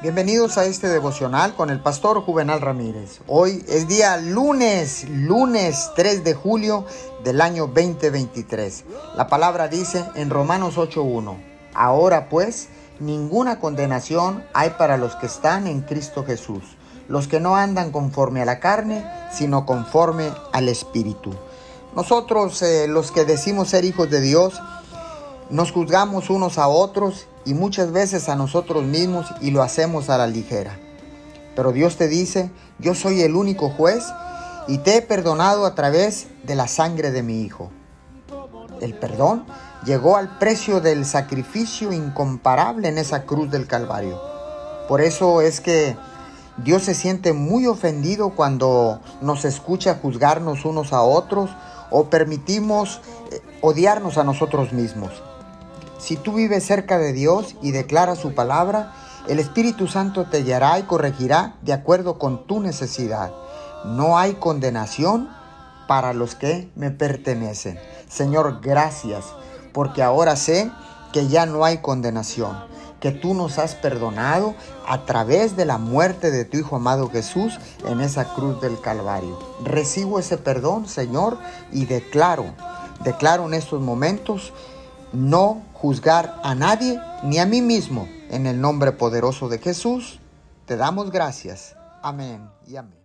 Bienvenidos a este devocional con el pastor Juvenal Ramírez. Hoy es día lunes, lunes 3 de julio del año 2023. La palabra dice en Romanos 8.1, ahora pues ninguna condenación hay para los que están en Cristo Jesús, los que no andan conforme a la carne, sino conforme al Espíritu. Nosotros, eh, los que decimos ser hijos de Dios, nos juzgamos unos a otros y muchas veces a nosotros mismos y lo hacemos a la ligera. Pero Dios te dice, yo soy el único juez y te he perdonado a través de la sangre de mi Hijo. El perdón llegó al precio del sacrificio incomparable en esa cruz del Calvario. Por eso es que Dios se siente muy ofendido cuando nos escucha juzgarnos unos a otros o permitimos eh, odiarnos a nosotros mismos. Si tú vives cerca de Dios y declaras su palabra, el Espíritu Santo te guiará y corregirá de acuerdo con tu necesidad. No hay condenación para los que me pertenecen. Señor, gracias, porque ahora sé que ya no hay condenación, que tú nos has perdonado a través de la muerte de tu Hijo amado Jesús en esa cruz del Calvario. Recibo ese perdón, Señor, y declaro, declaro en estos momentos no juzgar a nadie ni a mí mismo. En el nombre poderoso de Jesús, te damos gracias. Amén y amén.